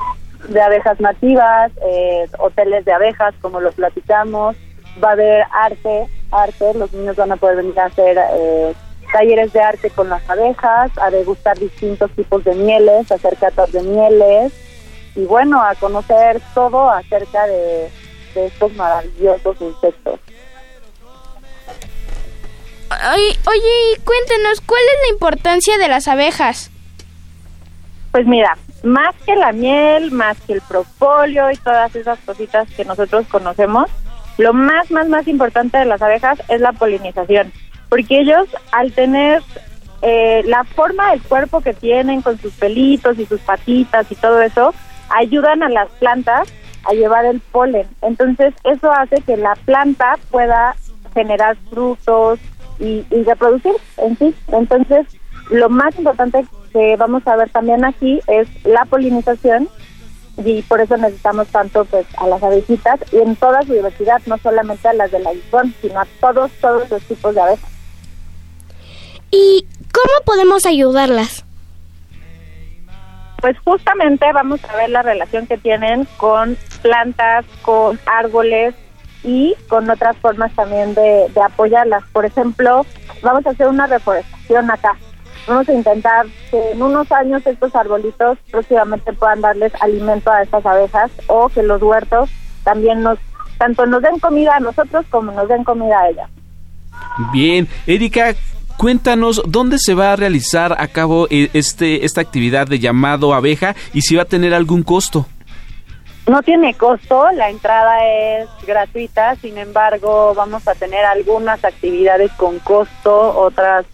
de abejas nativas, eh, hoteles de abejas, como lo platicamos. Va a haber arte, arte, los niños van a poder venir a hacer eh, talleres de arte con las abejas, a degustar distintos tipos de mieles, a hacer catas de mieles y bueno, a conocer todo acerca de, de estos maravillosos insectos. Oye, oye, cuéntenos, ¿cuál es la importancia de las abejas? Pues mira, más que la miel, más que el propóleo y todas esas cositas que nosotros conocemos, lo más, más, más importante de las abejas es la polinización, porque ellos al tener eh, la forma del cuerpo que tienen con sus pelitos y sus patitas y todo eso, ayudan a las plantas a llevar el polen. Entonces eso hace que la planta pueda generar frutos y, y reproducir en sí. Entonces lo más importante que vamos a ver también aquí es la polinización y por eso necesitamos tanto pues a las abejitas y en toda su diversidad, no solamente a las del aguijón, sino a todos, todos los tipos de abejas. ¿Y cómo podemos ayudarlas? Pues justamente vamos a ver la relación que tienen con plantas, con árboles y con otras formas también de, de apoyarlas. Por ejemplo, vamos a hacer una reforestación acá. Vamos a intentar que en unos años estos arbolitos próximamente puedan darles alimento a estas abejas o que los huertos también nos, tanto nos den comida a nosotros como nos den comida a ellas. Bien, Erika, cuéntanos dónde se va a realizar a cabo eh, este esta actividad de llamado abeja y si va a tener algún costo. No tiene costo, la entrada es gratuita, sin embargo vamos a tener algunas actividades con costo, otras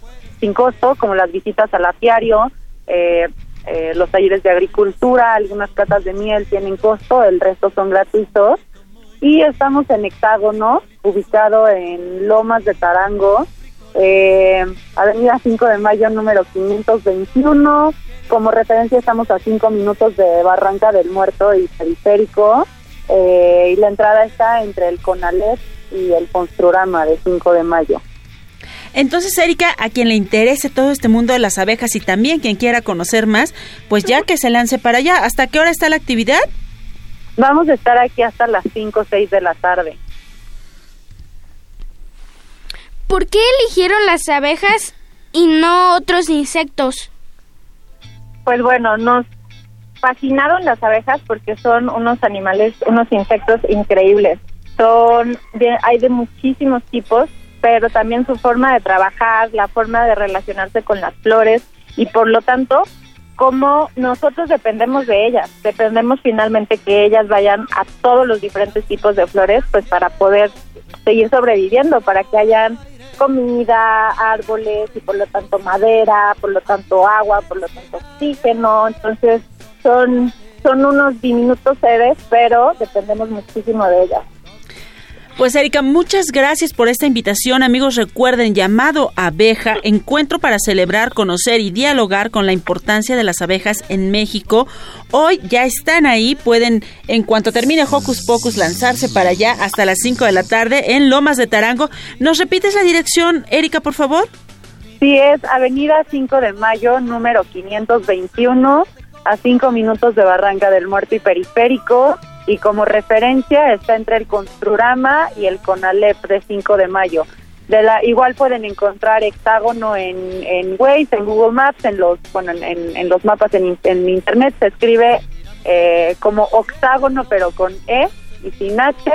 sin costo, como las visitas al apiario, eh, eh, los talleres de agricultura, algunas catas de miel tienen costo, el resto son gratuitos. Y estamos en Hexágono, ubicado en Lomas de Tarango, eh, Avenida 5 de Mayo número 521. Como referencia estamos a 5 minutos de Barranca del Muerto y Periférico. eh, y la entrada está entre el Conalet y el Construrama de 5 de Mayo. Entonces, Erika, a quien le interese todo este mundo de las abejas y también quien quiera conocer más, pues ya que se lance para allá. ¿Hasta qué hora está la actividad? Vamos a estar aquí hasta las 5 o 6 de la tarde. ¿Por qué eligieron las abejas y no otros insectos? Pues bueno, nos fascinaron las abejas porque son unos animales, unos insectos increíbles. Son, de- hay de muchísimos tipos, pero también su forma de trabajar, la forma de relacionarse con las flores y por lo tanto, como nosotros dependemos de ellas, dependemos finalmente que ellas vayan a todos los diferentes tipos de flores, pues para poder seguir sobreviviendo, para que hayan comida, árboles y por lo tanto madera, por lo tanto agua, por lo tanto oxígeno, entonces son son unos diminutos seres, pero dependemos muchísimo de ellas. Pues Erika, muchas gracias por esta invitación. Amigos, recuerden, llamado abeja, encuentro para celebrar, conocer y dialogar con la importancia de las abejas en México. Hoy ya están ahí, pueden en cuanto termine Hocus Pocus lanzarse para allá hasta las 5 de la tarde en Lomas de Tarango. ¿Nos repites la dirección, Erika, por favor? Sí, es Avenida 5 de Mayo, número 521, a 5 minutos de Barranca del Muerto y Periférico y como referencia está entre el Construrama y el Conalep de 5 de mayo. De la, igual pueden encontrar hexágono en, en Waze, en Google Maps, en los bueno, en, en los mapas en, en, internet se escribe eh, como octágono pero con E y sin H.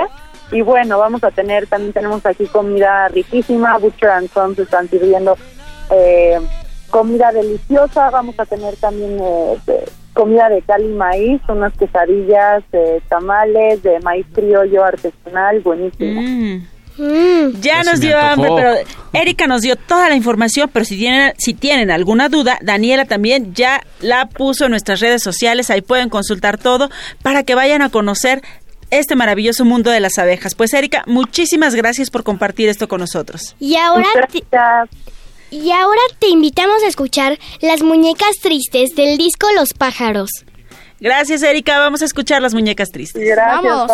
Y bueno, vamos a tener, también tenemos aquí comida riquísima, Butcher and Sons están sirviendo eh, comida deliciosa, vamos a tener también eh, comida de cal y maíz, unas quesadillas, de tamales, de maíz criollo artesanal, buenísimo. Mm. Ya, nos dio hambre, pero Erika nos dio toda la información, pero si tienen, si tienen alguna duda, Daniela también ya la puso en nuestras redes sociales, ahí pueden consultar todo para que vayan a conocer este maravilloso mundo de las abejas. Pues Erika, muchísimas gracias por compartir esto con nosotros. Y ahora y ahora te invitamos a escuchar Las muñecas tristes del disco Los pájaros. Gracias, Erika. Vamos a escuchar Las muñecas tristes. Gracias, Vamos.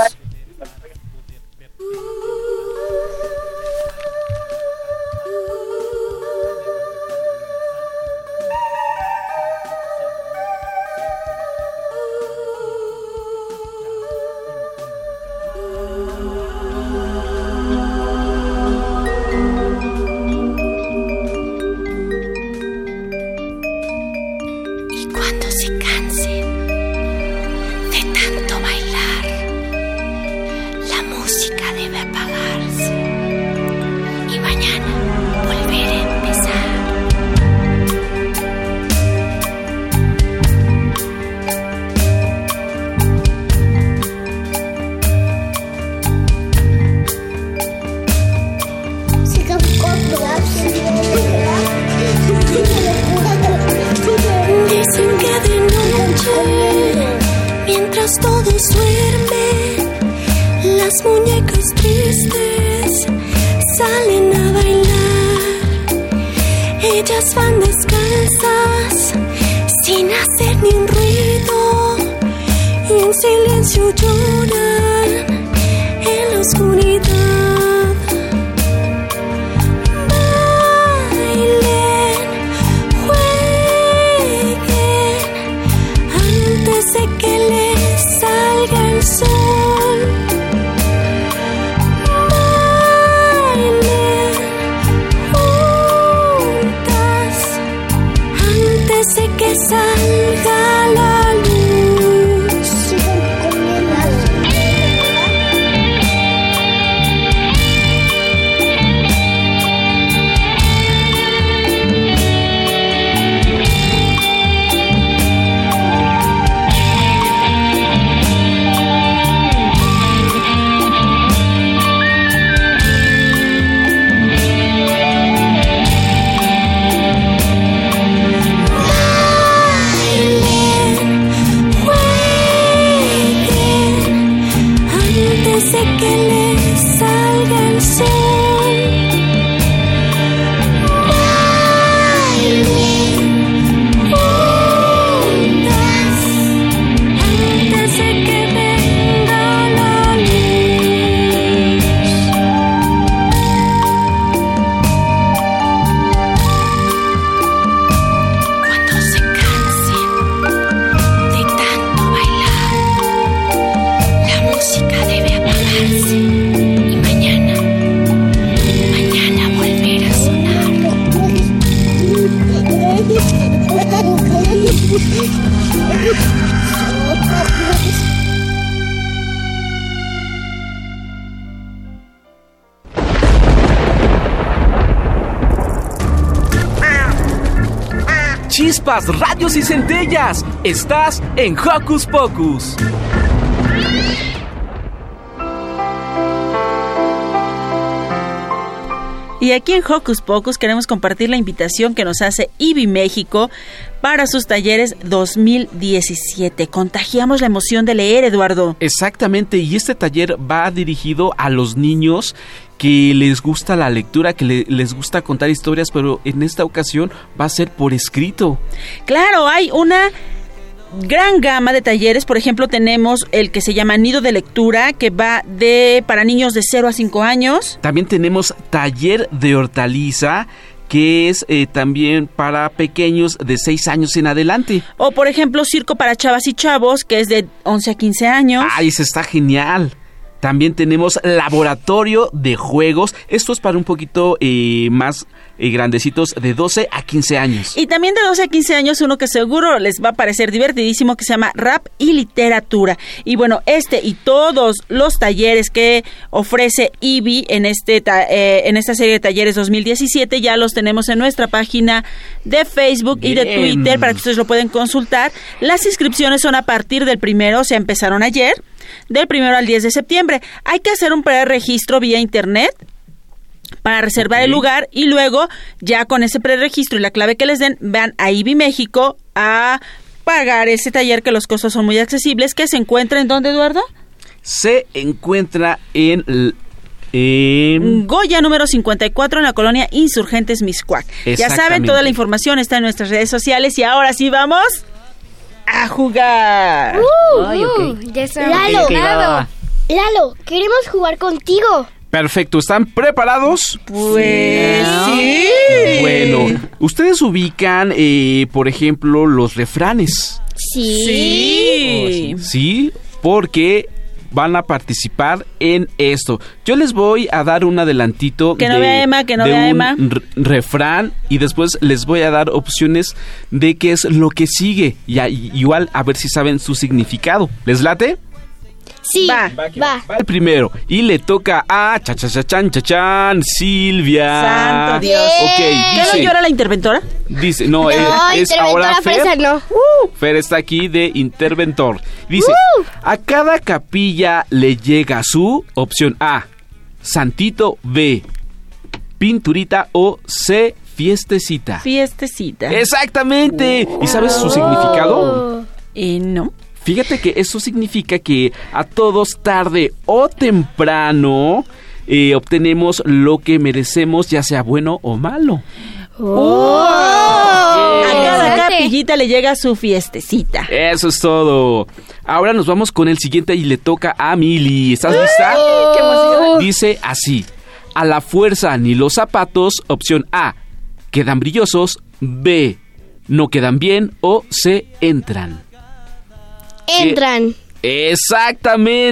Y centellas. Estás en Hocus Pocus. Y aquí en Hocus Pocus queremos compartir la invitación que nos hace IBI México para sus talleres 2017. Contagiamos la emoción de leer, Eduardo. Exactamente, y este taller va dirigido a los niños que les gusta la lectura, que le- les gusta contar historias, pero en esta ocasión va a ser por escrito. Claro, hay una gran gama de talleres. Por ejemplo, tenemos el que se llama Nido de Lectura, que va de para niños de 0 a 5 años. También tenemos taller de hortaliza, que es eh, también para pequeños de 6 años en adelante. O, por ejemplo, Circo para Chavas y Chavos, que es de 11 a 15 años. ¡Ay, ese está genial! También tenemos laboratorio de juegos. Esto es para un poquito eh, más eh, grandecitos, de 12 a 15 años. Y también de 12 a 15 años, uno que seguro les va a parecer divertidísimo, que se llama Rap y Literatura. Y bueno, este y todos los talleres que ofrece IBI en, este eh, en esta serie de talleres 2017 ya los tenemos en nuestra página de Facebook y de. Twitter para que ustedes lo pueden consultar. Las inscripciones son a partir del primero, o sea, empezaron ayer, del primero al 10 de septiembre. Hay que hacer un preregistro vía internet para reservar el lugar y luego ya con ese preregistro y la clave que les den van a IBI México a pagar ese taller que los costos son muy accesibles que se encuentra en dónde Eduardo Se encuentra en... Goya número 54 en la colonia Insurgentes Miscuac. Ya saben, toda la información está en nuestras redes sociales y ahora sí vamos a jugar. Ay. Ya está Lalo, va. Lalo, queremos jugar contigo. Perfecto, ¿están preparados? Pues sí. Bueno, ustedes ubican, eh, por ejemplo, los refranes. Sí. Sí, porque van a participar en esto. Yo les voy a dar un adelantito Que no de, vea Emma, que no vea un Emma. refrán y después les voy a dar opciones de qué es lo que sigue y- igual a ver si saben su significado. ¿Les late? Sí. Va. Va. El primero y le toca a cha cha cha chan cha chan Silvia. Santo Dios. Ok, ¿Ya no dice, llora la interventora? dice, no, eh, Ay, es ahora Fer. fresa, no. Fer está aquí de interventor. Dice, a cada capilla le llega su opción A, santito B, pinturita o C, fiestecita. Fiestecita. Exactamente. ¿Y sabes su significado? Eh, no. Fíjate que eso significa que a todos tarde o temprano eh, obtenemos lo que merecemos, ya sea bueno o malo. A cada capillita le llega su fiestecita. Eso es todo. Ahora nos vamos con el siguiente y le toca a Mili. ¿Estás lista? ¡Qué emoción! Dice así. A la fuerza ni los zapatos, opción A, quedan brillosos, B, no quedan bien o C, entran. Entran.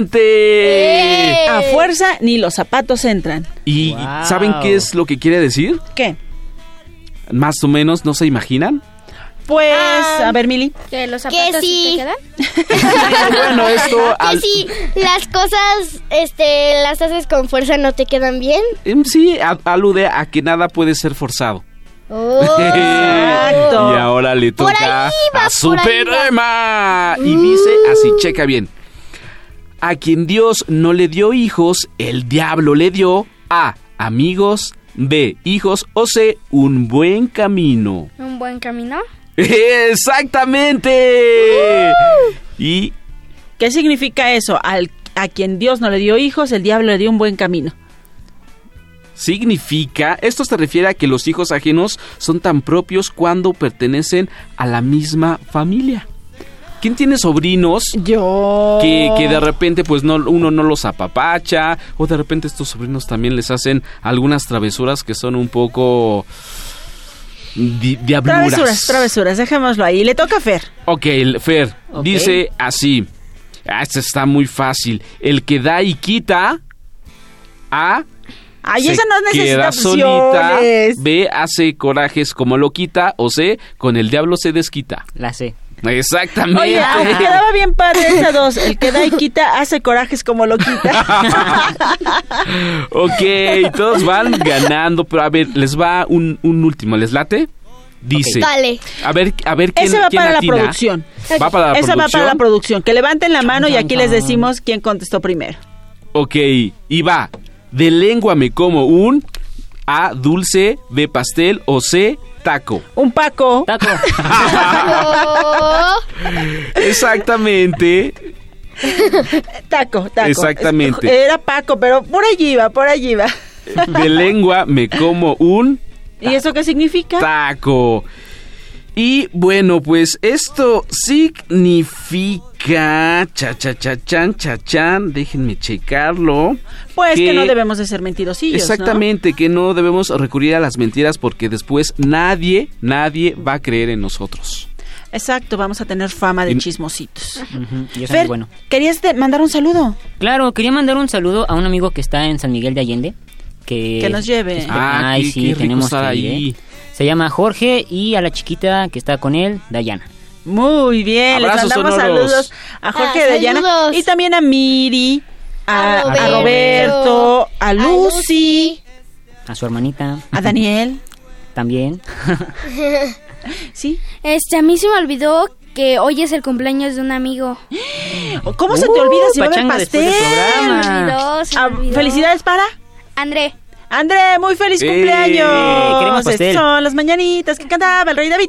Exactamente. A fuerza ni los zapatos entran. ¿Y Wow. saben qué es lo que quiere decir? ¿Qué? Más o menos, ¿no se imaginan? Pues, Ah. a ver, Mili. ¿Que los Que zapatos sí sí. te quedan? bueno, esto... Que si las cosas este, las haces con fuerza no te quedan bien. em, sí, a- alude a que nada puede ser forzado. Oh. Exacto. Y ahora le toca va, a por ahí Super va. Emma. Y dice así, checa bien. A quien Dios no le dio hijos, el diablo le dio A. Amigos, B. Hijos o C. Un buen camino. ¿Un buen camino? ¡Exactamente! Y ¿Qué significa eso? Al, a quien Dios no le dio hijos, el diablo le dio un buen camino. Significa, esto se refiere a que los hijos ajenos son tan propios cuando pertenecen a la misma familia. ¿Quién tiene sobrinos? Yo. Que, que de repente pues no, uno no los apapacha o de repente estos sobrinos también les hacen algunas travesuras que son un poco di- diabluras. Travesuras, travesuras, dejémoslo ahí. Le toca a Fer. Ok, Fer dice así. Ah, este está muy fácil. El que da y quita A Ay, se esa no necesita queda solita. B hace corajes como lo quita. O C, con el diablo se desquita. La C. Exactamente. Oye, aunque quedaba bien padre esa dos. El que da y quita hace corajes como lo quita. ok, todos van ganando, pero a ver, les va un, un último, ¿les late? Dice. Vale. A ver, a ver quién Ese va quién para atina? la producción. Va para la Esa va producción. para la producción. Que levanten la mano y aquí les decimos quién contestó primero. Ok, y va. De lengua me como un A, dulce, B, pastel o C, taco. Un Paco. Taco. Exactamente. taco, taco. Exactamente. Era Paco, pero por allí va, por allí va. De lengua me como un ¿Y eso qué significa? taco. Y bueno, pues esto significa cha cha cha chan cha chan, déjenme checarlo. Pues que, no debemos de ser mentirosillos. ¿no? Exactamente, que no debemos recurrir a las mentiras porque después nadie, nadie va a creer en nosotros. Exacto, vamos a tener fama de Y- chismositos. Y eso Fer, es bueno. ¿querías de- mandar un saludo? Claro, quería mandar un saludo a un amigo que está en San Miguel de Allende. Que, Que nos lleve. Ah, Ay, qué- sí, qué rico tenemos estar que ir, ahí. ¿eh? Se llama Jorge y a la chiquita que está con él, Dayana. Muy bien, Abrazos les mandamos sonoros. saludos a Jorge Ah, de Dayana saludos. y también a Miri, a, A a Roberto. A Lucy, A su hermanita. a Daniel. También. ¿Sí? Este, a mí se me olvidó que hoy es el cumpleaños de un amigo. ¿Cómo se te Uh, olvida si va a haber del pastel? Se me programa. olvidó, se me Ah, olvidó. Felicidades para André. André, muy feliz ¡Eh! cumpleaños. queremos pastel. Estas son las mañanitas que cantaba el rey David.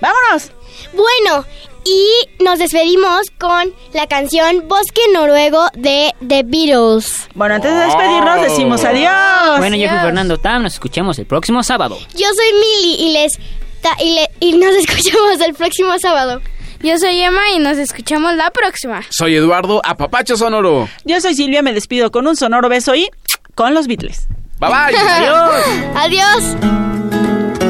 Vámonos. Bueno, y nos despedimos con la canción Bosque Noruego de The Beatles. Bueno, antes de despedirnos decimos adiós. Bueno, yo fui Fernando Tam, nos escuchamos el próximo sábado. Yo soy Mili y les ta- y, le- y nos escuchamos el próximo sábado. Yo soy Emma y nos escuchamos la próxima. Soy Eduardo Apapacho Sonoro. Yo soy Silvia, me despido con un sonoro beso y con los Beatles. Bye bye. Adiós. Adiós.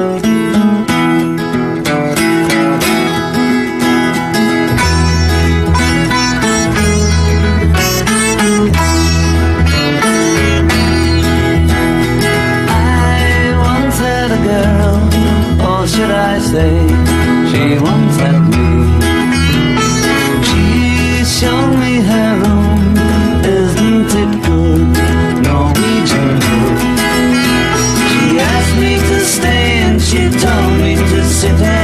I once had a girl, or should I say, she told me to sit anywhere.